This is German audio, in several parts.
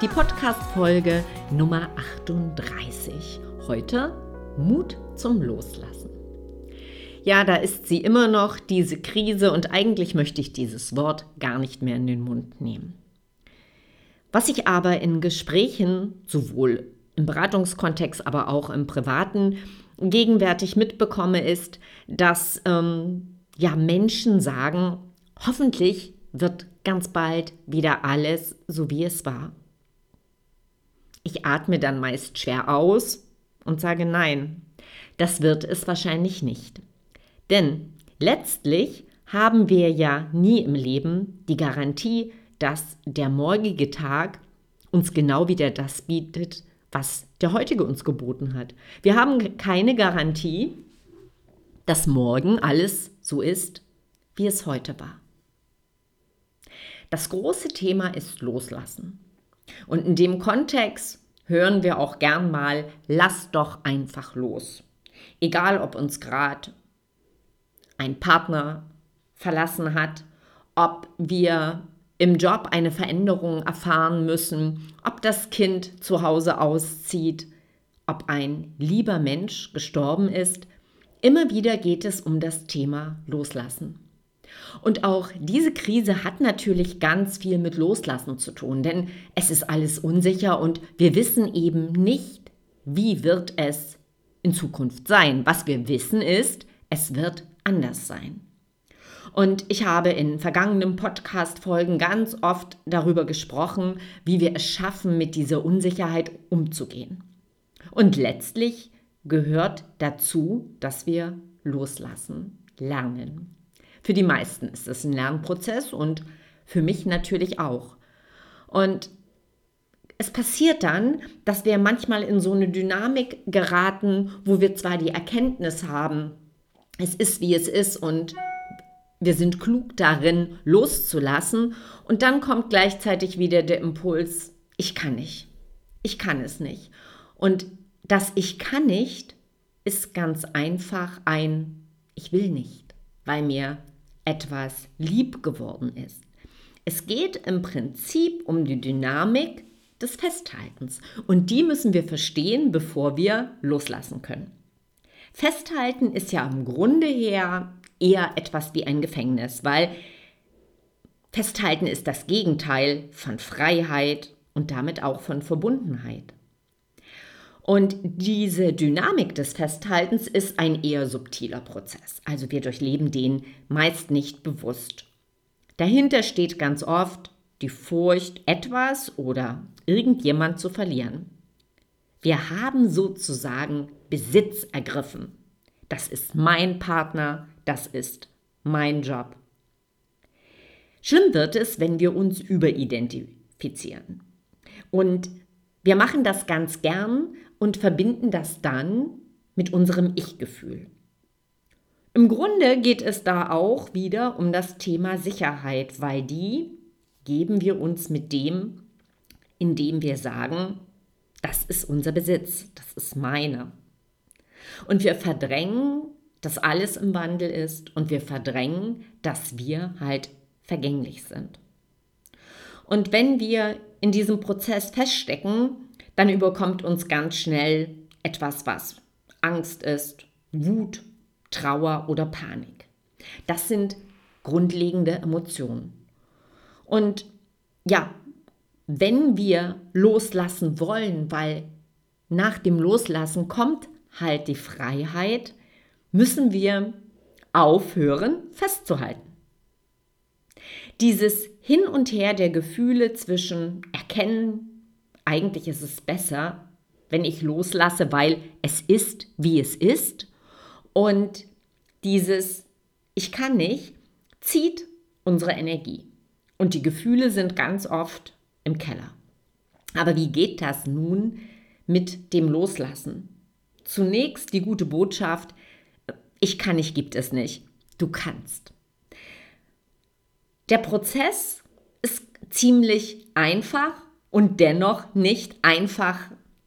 die Podcast-Folge Nummer 38. Heute Mut zum Loslassen. Ja, da ist sie immer noch, diese Krise, und eigentlich möchte ich dieses Wort gar nicht mehr in den Mund nehmen. Was ich aber in Gesprächen, sowohl im Beratungskontext, aber auch im privaten, gegenwärtig mitbekomme, ist, dass ähm, ja Menschen sagen, hoffentlich wird ganz bald wieder alles so wie es war. Ich atme dann meist schwer aus und sage nein, das wird es wahrscheinlich nicht. Denn letztlich haben wir ja nie im Leben die Garantie, dass der morgige Tag uns genau wieder das bietet, was der heutige uns geboten hat. Wir haben keine Garantie, dass morgen alles so ist, wie es heute war. Das große Thema ist Loslassen. Und in dem Kontext hören wir auch gern mal, lass doch einfach los. Egal, ob uns gerade ein Partner verlassen hat, ob wir im Job eine Veränderung erfahren müssen, ob das Kind zu Hause auszieht, ob ein lieber Mensch gestorben ist. Immer wieder geht es um das Thema Loslassen. Und auch diese Krise hat natürlich ganz viel mit Loslassen zu tun, denn es ist alles unsicher und wir wissen eben nicht, wie wird es in Zukunft sein. Was wir wissen ist, es wird anders sein. Und ich habe in vergangenen Podcast-Folgen ganz oft darüber gesprochen, wie wir es schaffen, mit dieser Unsicherheit umzugehen. Und letztlich gehört dazu, dass wir loslassen lernen. Für die meisten ist es ein Lernprozess und für mich natürlich auch. Und es passiert dann, dass wir manchmal in so eine Dynamik geraten, wo wir zwar die Erkenntnis haben, es ist wie es ist und wir sind klug darin, loszulassen. Und dann kommt gleichzeitig wieder der Impuls, ich kann nicht. Ich kann es nicht. Und das Ich kann nicht ist ganz einfach ein Ich will nicht, weil mir etwas lieb geworden ist. Es geht im Prinzip um die Dynamik des Festhaltens und die müssen wir verstehen, bevor wir loslassen können. Festhalten ist ja im Grunde her eher etwas wie ein Gefängnis, weil Festhalten ist das Gegenteil von Freiheit und damit auch von Verbundenheit. Und diese Dynamik des Festhaltens ist ein eher subtiler Prozess. Also wir durchleben den meist nicht bewusst. Dahinter steht ganz oft die Furcht, etwas oder irgendjemand zu verlieren. Wir haben sozusagen Besitz ergriffen. Das ist mein Partner, das ist mein Job. Schlimm wird es, wenn wir uns überidentifizieren. Und wir machen das ganz gern und verbinden das dann mit unserem Ich-Gefühl. Im Grunde geht es da auch wieder um das Thema Sicherheit, weil die geben wir uns mit dem, indem wir sagen, das ist unser Besitz, das ist meine. Und wir verdrängen, dass alles im Wandel ist und wir verdrängen, dass wir halt vergänglich sind. Und wenn wir in diesem Prozess feststecken, dann überkommt uns ganz schnell etwas, was Angst ist, Wut, Trauer oder Panik. Das sind grundlegende Emotionen. Und ja, wenn wir loslassen wollen, weil nach dem Loslassen kommt halt die Freiheit, müssen wir aufhören festzuhalten. Dieses Hin und Her der Gefühle zwischen Erkennen, eigentlich ist es besser, wenn ich loslasse, weil es ist, wie es ist. Und dieses Ich kann nicht zieht unsere Energie. Und die Gefühle sind ganz oft im Keller. Aber wie geht das nun mit dem Loslassen? Zunächst die gute Botschaft, ich kann nicht, gibt es nicht. Du kannst. Der Prozess ist ziemlich einfach und dennoch nicht einfach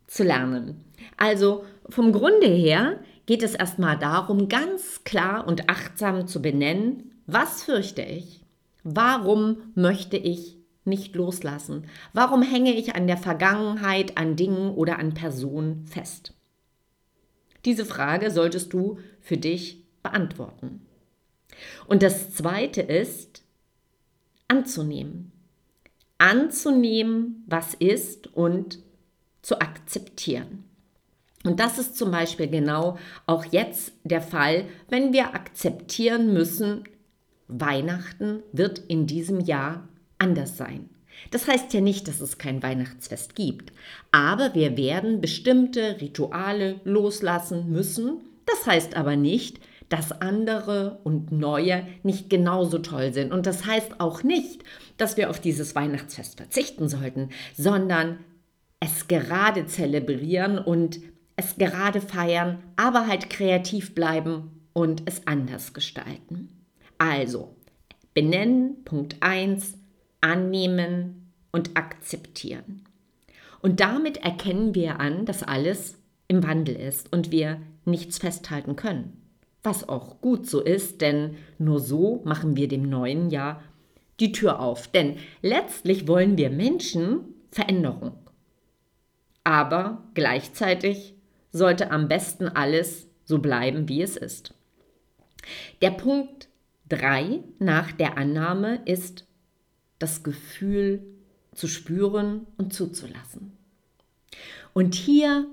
zu lernen. Also vom Grunde her geht es erstmal darum, ganz klar und achtsam zu benennen, was fürchte ich? Warum möchte ich nicht loslassen? Warum hänge ich an der Vergangenheit, an Dingen oder an Personen fest? Diese Frage solltest du für dich beantworten. Und das Zweite ist, anzunehmen. Anzunehmen, was ist und zu akzeptieren. Und das ist zum Beispiel genau auch jetzt der Fall, wenn wir akzeptieren müssen, Weihnachten wird in diesem Jahr anders sein. Das heißt ja nicht, dass es kein Weihnachtsfest gibt, aber wir werden bestimmte Rituale loslassen müssen. Das heißt aber nicht, dass andere und neue nicht genauso toll sind. Und das heißt auch nicht, dass wir auf dieses Weihnachtsfest verzichten sollten, sondern es gerade zelebrieren und es gerade feiern, aber halt kreativ bleiben und es anders gestalten. Also, benennen, Punkt 1, annehmen und akzeptieren. Und damit erkennen wir an, dass alles im Wandel ist und wir nichts festhalten können. Was auch gut so ist, denn nur so machen wir dem neuen Jahr die Tür auf. Denn letztlich wollen wir Menschen Veränderung. Aber gleichzeitig sollte am besten alles so bleiben, wie es ist. Der Punkt 3 nach der Annahme ist das Gefühl zu spüren und zuzulassen. Und hier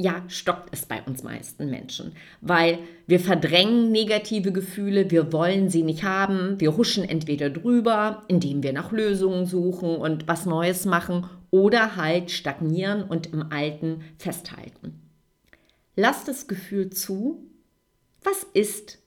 ja, stockt es bei uns meisten Menschen, weil wir verdrängen negative Gefühle, wir wollen sie nicht haben, wir huschen entweder drüber, indem wir nach Lösungen suchen und was Neues machen oder halt stagnieren und im Alten festhalten. Lass das Gefühl zu, was ist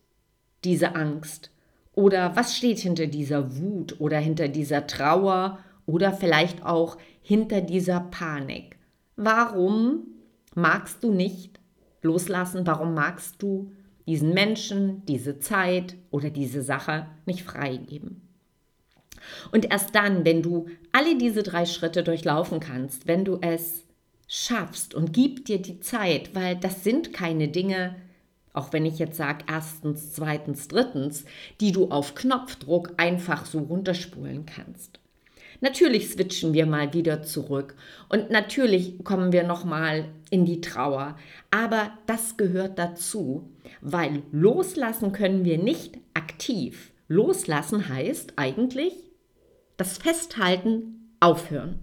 diese Angst oder was steht hinter dieser Wut oder hinter dieser Trauer oder vielleicht auch hinter dieser Panik. Warum magst du nicht loslassen? Warum magst du diesen Menschen, diese Zeit oder diese Sache nicht freigeben? Und erst dann, wenn du alle diese drei Schritte durchlaufen kannst, wenn du es schaffst und gib dir die Zeit, weil das sind keine Dinge, auch wenn ich jetzt sage erstens, zweitens, drittens, die du auf Knopfdruck einfach so runterspulen kannst. Natürlich switchen wir mal wieder zurück und natürlich kommen wir noch mal in die Trauer, aber das gehört dazu, weil loslassen können wir nicht aktiv. Loslassen heißt eigentlich das Festhalten aufhören.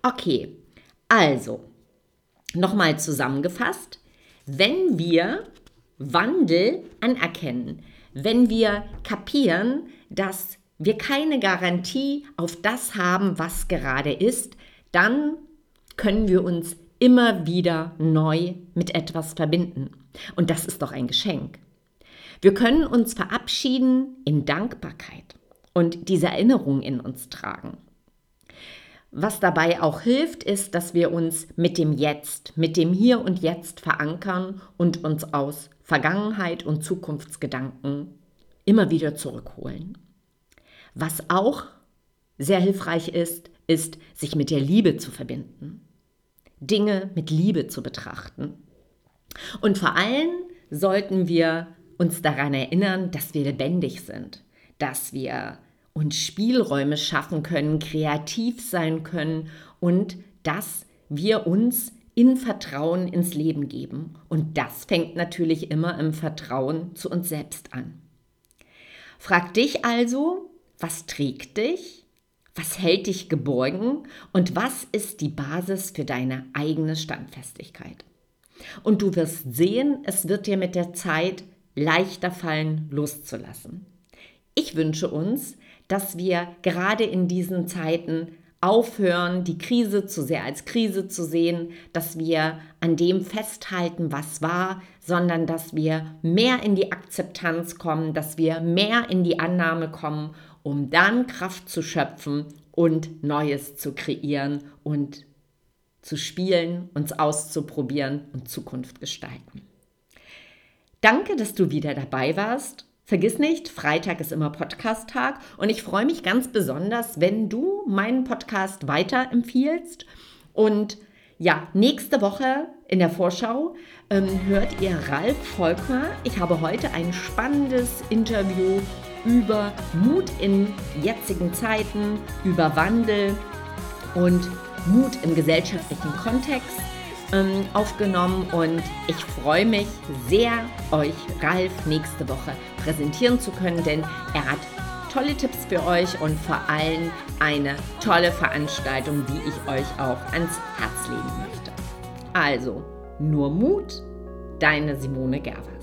Okay, also nochmal zusammengefasst, wenn wir Wandel anerkennen, wenn wir kapieren, dass wir keine Garantie auf das haben, was gerade ist, dann können wir uns immer wieder neu mit etwas verbinden. Und das ist doch ein Geschenk. Wir können uns verabschieden in Dankbarkeit und diese Erinnerung in uns tragen. Was dabei auch hilft, ist, dass wir uns mit dem Jetzt, mit dem Hier und Jetzt verankern und uns aus Vergangenheit und Zukunftsgedanken immer wieder zurückholen. Was auch sehr hilfreich ist, ist, sich mit der Liebe zu verbinden. Dinge mit Liebe zu betrachten. Und vor allem sollten wir uns daran erinnern, dass wir lebendig sind, dass wir uns Spielräume schaffen können, kreativ sein können und dass wir uns in Vertrauen ins Leben geben. Und das fängt natürlich immer im Vertrauen zu uns selbst an. Frag dich also, was trägt dich? Was hält dich geborgen? Und was ist die Basis für deine eigene Standfestigkeit? Und du wirst sehen, es wird dir mit der Zeit leichter fallen, loszulassen. Ich wünsche uns, dass wir gerade in diesen Zeiten aufhören, die Krise zu sehr als Krise zu sehen, dass wir an dem festhalten, was war, sondern dass wir mehr in die Akzeptanz kommen, dass wir mehr in die Annahme kommen um dann Kraft zu schöpfen, und Neues zu kreieren und zu spielen, uns auszuprobieren und Zukunft gestalten. Danke, dass du wieder dabei warst. Vergiss nicht, Freitag ist immer Podcast-Tag und ich freue mich ganz besonders, wenn du meinen Podcast weiterempfiehlst. Und ja, nächste Woche in der Vorschau ähm, hört ihr Ralf Volkmar. Ich habe heute ein spannendes Interview über Mut in jetzigen Zeiten, über Wandel und Mut im gesellschaftlichen Kontext ähm, aufgenommen und ich freue mich sehr, euch Ralf nächste Woche präsentieren zu können, denn er hat tolle Tipps für euch und vor allem eine tolle Veranstaltung, die ich euch auch ans Herz legen möchte. Also, nur Mut, deine Simone Gerber.